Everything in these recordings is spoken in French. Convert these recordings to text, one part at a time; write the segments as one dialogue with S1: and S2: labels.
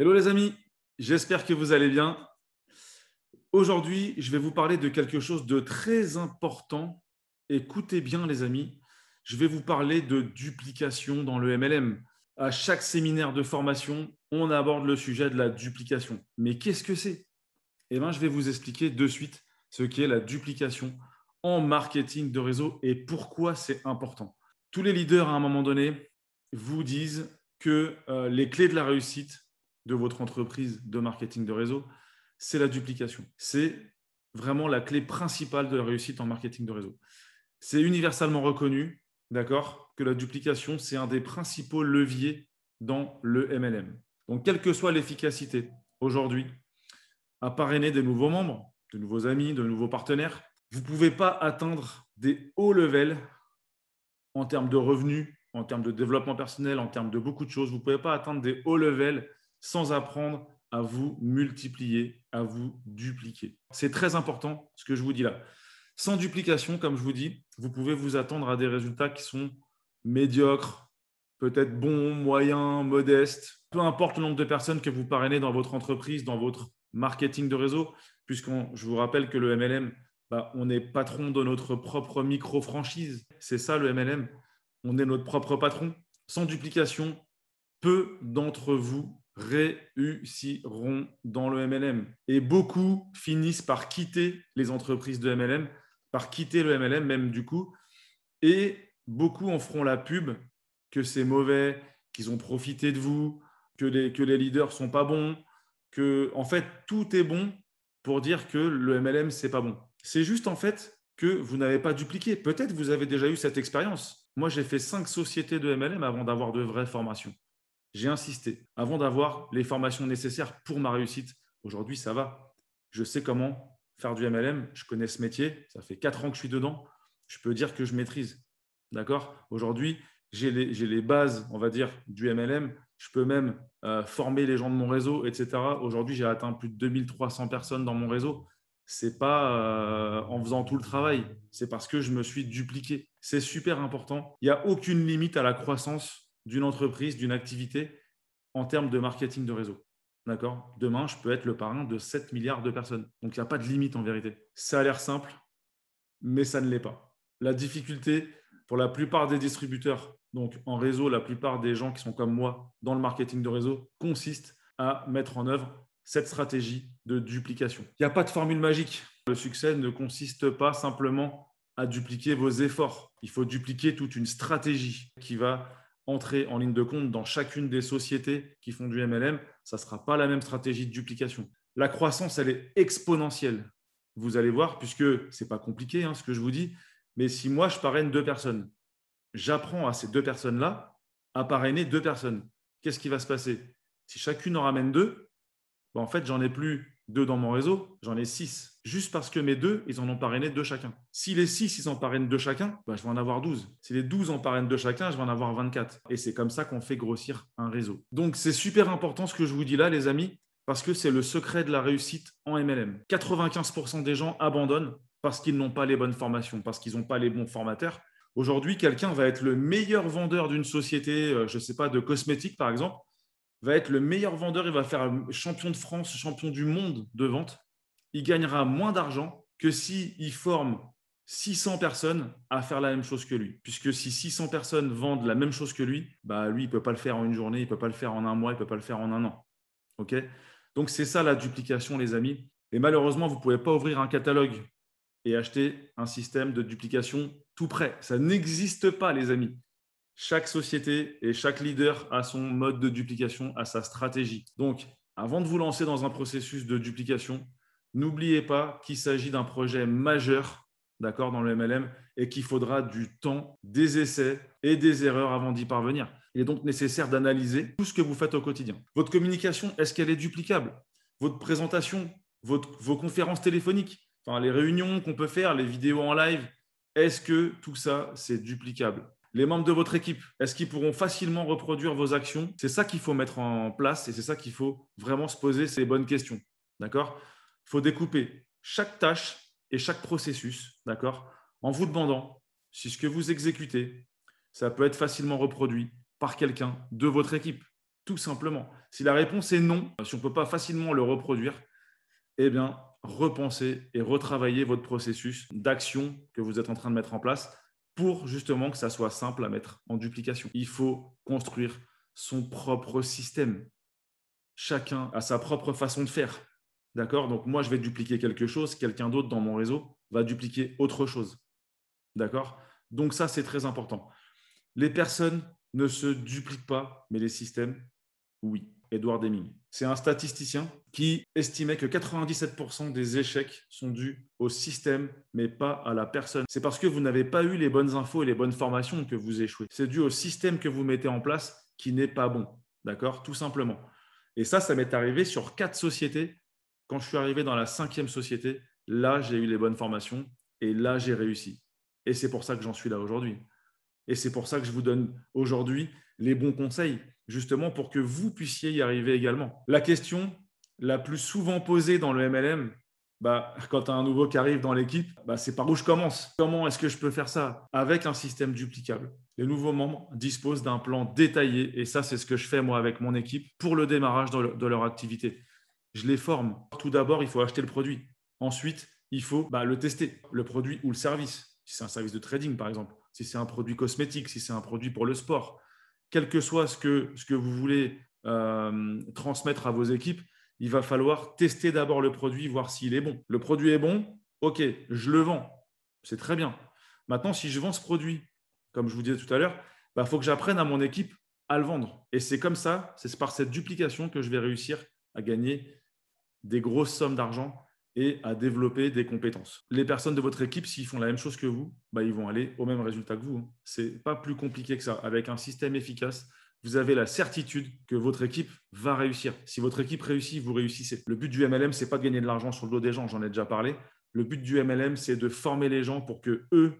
S1: Hello les amis, j'espère que vous allez bien. Aujourd'hui, je vais vous parler de quelque chose de très important. Écoutez bien les amis, je vais vous parler de duplication dans le MLM. À chaque séminaire de formation, on aborde le sujet de la duplication. Mais qu'est-ce que c'est? Eh bien, je vais vous expliquer de suite ce qu'est la duplication en marketing de réseau et pourquoi c'est important. Tous les leaders, à un moment donné, vous disent que euh, les clés de la réussite, de votre entreprise de marketing de réseau, c'est la duplication. C'est vraiment la clé principale de la réussite en marketing de réseau. C'est universellement reconnu, d'accord, que la duplication, c'est un des principaux leviers dans le MLM. Donc, quelle que soit l'efficacité aujourd'hui à parrainer des nouveaux membres, de nouveaux amis, de nouveaux partenaires, vous ne pouvez pas atteindre des hauts levels en termes de revenus, en termes de développement personnel, en termes de beaucoup de choses. Vous ne pouvez pas atteindre des hauts levels sans apprendre à vous multiplier, à vous dupliquer. C'est très important ce que je vous dis là. Sans duplication, comme je vous dis, vous pouvez vous attendre à des résultats qui sont médiocres, peut-être bons, moyens, modestes. Peu importe le nombre de personnes que vous parrainez dans votre entreprise, dans votre marketing de réseau, puisque je vous rappelle que le MLM, bah, on est patron de notre propre micro-franchise. C'est ça le MLM. On est notre propre patron. Sans duplication, peu d'entre vous réussiront dans le MLM. Et beaucoup finissent par quitter les entreprises de MLM, par quitter le MLM même du coup. Et beaucoup en feront la pub que c'est mauvais, qu'ils ont profité de vous, que les, que les leaders sont pas bons, que en fait tout est bon pour dire que le MLM c'est pas bon. C'est juste en fait que vous n'avez pas dupliqué. Peut-être vous avez déjà eu cette expérience. Moi, j'ai fait cinq sociétés de MLM avant d'avoir de vraies formations j'ai insisté avant d'avoir les formations nécessaires pour ma réussite. Aujourd'hui, ça va. Je sais comment faire du MLM. Je connais ce métier. Ça fait quatre ans que je suis dedans. Je peux dire que je maîtrise. D'accord? Aujourd'hui, j'ai les, bases, on va dire, du MLM. Je peux même euh, former les gens de mon réseau, etc. Aujourd'hui, j'ai atteint plus de 2300 personnes dans mon réseau. Ce n'est pas euh, en faisant tout le travail, c'est parce que je me suis dupliqué. C'est super important. Il n'y a aucune limite à la croissance d'une entreprise, d'une activité en termes de marketing de réseau. D'accord? Demain, je peux être le parrain de 7 milliards de personnes. Donc, il n'y a pas de limite en vérité. Ça a l'air simple, mais ça ne l'est pas. La difficulté pour la plupart des distributeurs, donc en réseau, la plupart des gens qui sont comme moi dans le marketing de réseau, consiste à mettre en œuvre cette stratégie de duplication. Il n'y a pas de formule magique. Le succès ne consiste pas simplement à dupliquer vos efforts. Il faut dupliquer toute une stratégie qui va entrer en ligne de compte dans chacune des sociétés qui font du MLM, ça ne sera pas la même stratégie de duplication. La croissance, elle est exponentielle. Vous allez voir, puisque ce n'est pas compliqué hein, ce que je vous dis, mais si moi je parraine deux personnes, j'apprends à ces deux personnes-là à parrainer deux personnes. Qu'est-ce qui va se passer? Si chacune en ramène deux, ben, en fait, j'en ai plus deux dans mon réseau, j'en ai six. Juste parce que mes deux, ils en ont parrainé deux chacun. Si les six, ils en parrainent deux chacun, bah, je vais en avoir douze. Si les douze en parrainent deux chacun, je vais en avoir 24. Et c'est comme ça qu'on fait grossir un réseau. Donc, c'est super important ce que je vous dis là, les amis, parce que c'est le secret de la réussite en MLM. 95% des gens abandonnent parce qu'ils n'ont pas les bonnes formations, parce qu'ils n'ont pas les bons formateurs. Aujourd'hui, quelqu'un va être le meilleur vendeur d'une société, euh, je ne sais pas, de cosmétiques par exemple va être le meilleur vendeur, il va faire champion de France, champion du monde de vente. Il gagnera moins d'argent que s'il forme 600 personnes à faire la même chose que lui. Puisque si 600 personnes vendent la même chose que lui, bah lui, il ne peut pas le faire en une journée, il ne peut pas le faire en un mois, il ne peut pas le faire en un an. Donc, c'est ça la duplication, les amis. Et malheureusement, vous ne pouvez pas ouvrir un catalogue et acheter un système de duplication tout prêt. Ça n'existe pas, les amis. Chaque société et chaque leader a son mode de duplication, a sa stratégie. Donc, avant de vous lancer dans un processus de duplication, n'oubliez pas qu'il s'agit d'un projet majeur d'accord, dans le MLM et qu'il faudra du temps, des essais et des erreurs avant d'y parvenir. Il est donc nécessaire d'analyser tout ce que vous faites au quotidien. Votre communication, est-ce qu'elle est duplicable? Votre présentation, vos conférences téléphoniques, enfin, les réunions qu'on peut faire, les vidéos en live, est-ce que tout ça, c'est duplicable? Les membres de votre équipe, est-ce qu'ils pourront facilement reproduire vos actions? C'est ça qu'il faut mettre en place et c'est ça qu'il faut vraiment se poser ces bonnes questions. D'accord? Il faut découper chaque tâche et chaque processus, d'accord? En vous demandant si ce que vous exécutez, ça peut être facilement reproduit par quelqu'un de votre équipe. tout simplement. Si la réponse est non, si on ne peut pas facilement le reproduire, eh bien, repensez et retravaillez votre processus d'action que vous êtes en train de mettre en place pour justement que ça soit simple à mettre en duplication. Il faut construire son propre système. Chacun a sa propre façon de faire. D'accord? Donc moi, je vais dupliquer quelque chose, quelqu'un d'autre dans mon réseau va dupliquer autre chose. D'accord? Donc ça, c'est très important. Les personnes ne se dupliquent pas, mais les systèmes, oui. Edward Deming. C'est un statisticien qui estimait que 97% des échecs sont dus au système, mais pas à la personne. C'est parce que vous n'avez pas eu les bonnes infos et les bonnes formations que vous échouez. C'est dû au système que vous mettez en place qui n'est pas bon. D'accord? Tout simplement. Et ça, ça m'est arrivé sur quatre sociétés. Quand je suis arrivé dans la cinquième société, là, j'ai eu les bonnes formations et là, j'ai réussi. Et c'est pour ça que j'en suis là aujourd'hui. Et c'est pour ça que je vous donne aujourd'hui les bons conseils, justement pour que vous puissiez y arriver également. La question la plus souvent posée dans le MLM, bah, quand un nouveau qui arrive dans l'équipe, bah, c'est par où je commence? Comment est-ce que je peux faire ça? Avec un système duplicable Les nouveaux membres disposent d'un plan détaillé et ça, c'est ce que je fais moi avec mon équipe pour le démarrage de leur activité. Je les forme. Tout d'abord, il faut acheter le produit. Ensuite, il faut bah, le tester, le produit ou le service. Si c'est un service de trading, par exemple, si c'est un produit cosmétique, si c'est un produit pour le sport, quel que soit ce que, vous voulez euh, transmettre à vos équipes, il va falloir tester d'abord le produit, voir s'il est bon. Le produit est bon, ok, je le vends, c'est très bien. Maintenant, si je vends ce produit, comme je vous disais tout à l'heure, il bah, faut que j'apprenne à mon équipe à le vendre. Et c'est comme ça, c'est par cette duplication que je vais réussir à gagner des grosses sommes d'argent et à développer des compétences. Les personnes de votre équipe, s'ils font la même chose que vous, bah, ils vont aller au même résultat que vous. Hein. Ce n'est pas plus compliqué que ça. Avec un système efficace, vous avez la certitude que votre équipe va réussir. Si votre équipe réussit, vous réussissez. Le but du MLM, c'est pas de gagner de l'argent sur le dos des gens, j'en ai déjà parlé. Le but du MLM, c'est de former les gens pour que eux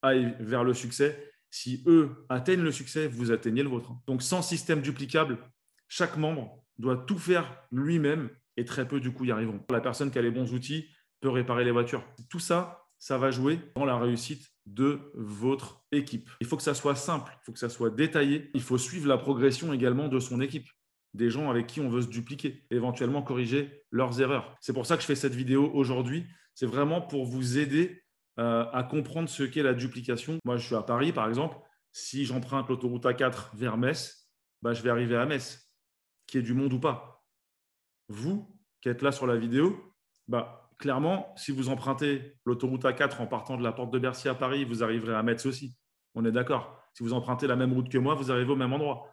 S1: aillent vers le succès. Si eux atteignent le succès, vous atteignez le vôtre. Donc sans système duplicable, chaque membre doit tout faire lui-même et très peu du coup y arriveront. La personne qui a les bons outils peut réparer les voitures. Tout ça, ça va jouer dans la réussite de votre équipe. Il faut que ça soit simple, il faut que ça soit détaillé, il faut suivre la progression également de son équipe des gens avec qui on veut se dupliquer, éventuellement corriger leurs erreurs. C'est pour ça que je fais cette vidéo aujourd'hui. C'est vraiment pour vous aider euh, à comprendre ce qu'est la duplication. Moi, je suis à Paris, par exemple. Si j'emprunte l'autoroute A4 vers Metz, bah, je vais arriver à Metz, qui est du monde ou pas vous qui êtes là sur la vidéo, bah, clairement, si vous empruntez l'autoroute A4 en partant de la porte de Bercy à Paris, vous arriverez à Metz aussi. On est d'accord. Si vous empruntez la même route que moi, vous arrivez au même endroit.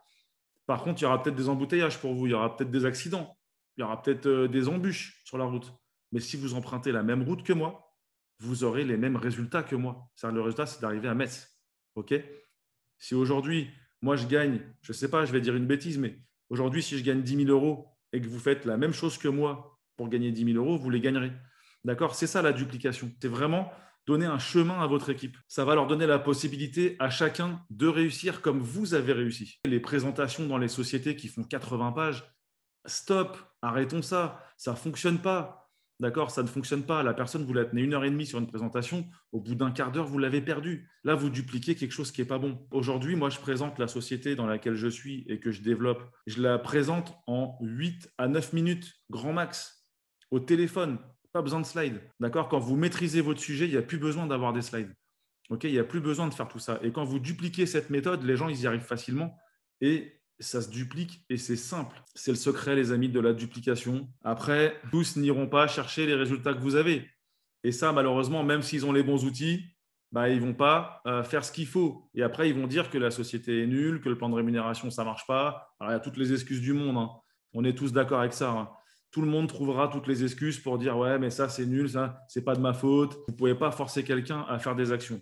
S1: Par contre, il y aura peut-être des embouteillages pour vous, il y aura peut-être des accidents, il y aura peut-être euh, des embûches sur la route. Mais si vous empruntez la même route que moi, vous aurez les mêmes résultats que moi. Le résultat, c'est d'arriver à Metz. Si aujourd'hui, moi, je gagne, je ne sais pas, je vais dire une bêtise, mais aujourd'hui, si je gagne 10 000 euros et que vous faites la même chose que moi pour gagner 10 000 euros, vous les gagnerez. D'accord? C'est ça la duplication. C'est vraiment donner un chemin à votre équipe. Ça va leur donner la possibilité à chacun de réussir comme vous avez réussi. Les présentations dans les sociétés qui font 80 pages, stop, arrêtons ça, ça ne fonctionne pas. D'accord Ça ne fonctionne pas. La personne, vous la tenez une heure et demie sur une présentation. Au bout d'un quart d'heure, vous l'avez perdu. Là, vous dupliquez quelque chose qui n'est pas bon. Aujourd'hui, moi, je présente la société dans laquelle je suis et que je développe. Je la présente en 8 à 9 minutes, grand max, au téléphone. Pas besoin de slides. D'accord Quand vous maîtrisez votre sujet, il n'y a plus besoin d'avoir des slides. OK Il n'y a plus besoin de faire tout ça. Et quand vous dupliquez cette méthode, les gens, ils y arrivent facilement. Et ça se duplique et c'est simple. C'est le secret, les amis, de la duplication. Après, tous n'iront pas chercher les résultats que vous avez. Et ça, malheureusement, même s'ils ont les bons outils, bah, ils vont pas euh, faire ce qu'il faut. Et après, ils vont dire que la société est nulle, que le plan de rémunération, ça marche pas. Alors, il y a toutes les excuses du monde. Hein. On est tous d'accord avec ça. Hein. Tout le monde trouvera toutes les excuses pour dire Ouais, mais ça, c'est nul, ça, c'est pas de ma faute. Vous ne pouvez pas forcer quelqu'un à faire des actions.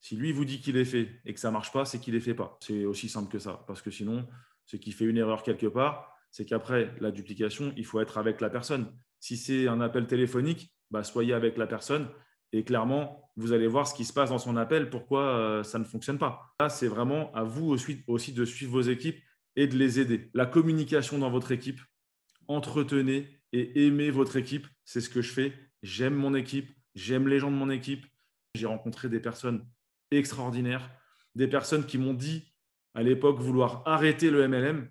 S1: Si lui vous dit qu'il est fait et que ça marche pas, c'est qu'il les fait pas. C'est aussi simple que ça. Parce que sinon, ce qui fait une erreur quelque part, c'est qu'après la duplication, il faut être avec la personne. Si c'est un appel téléphonique, bah, soyez avec la personne et clairement, vous allez voir ce qui se passe dans son appel, pourquoi euh, ça ne fonctionne pas. Là, c'est vraiment à vous aussi, aussi de suivre vos équipes et de les aider. La communication dans votre équipe, entretenez et aimez votre équipe. C'est ce que je fais. J'aime mon équipe, j'aime les gens de mon équipe. J'ai rencontré des personnes extraordinaires, des personnes qui m'ont dit à l'époque vouloir arrêter le MLM.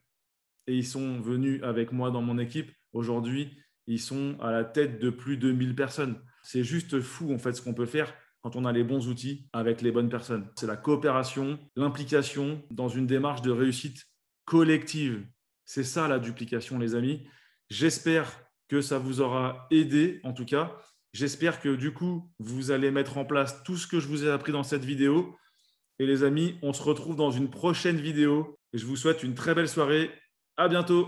S1: et ils sont venus avec moi dans mon équipe. Aujourd'hui, ils sont à la tête de plus de 1000 personnes. C'est juste fou en fait ce qu'on peut faire quand on a les bons outils avec les bonnes personnes. C'est la coopération, l'implication dans une démarche de réussite collective. C'est ça la duplication, les amis. J'espère que ça vous aura aidé, en tout cas. J'espère que du coup, vous allez mettre en place tout ce que je vous ai appris dans cette vidéo. Et les amis, on se retrouve dans une prochaine vidéo. Et je vous souhaite une très belle soirée. À bientôt.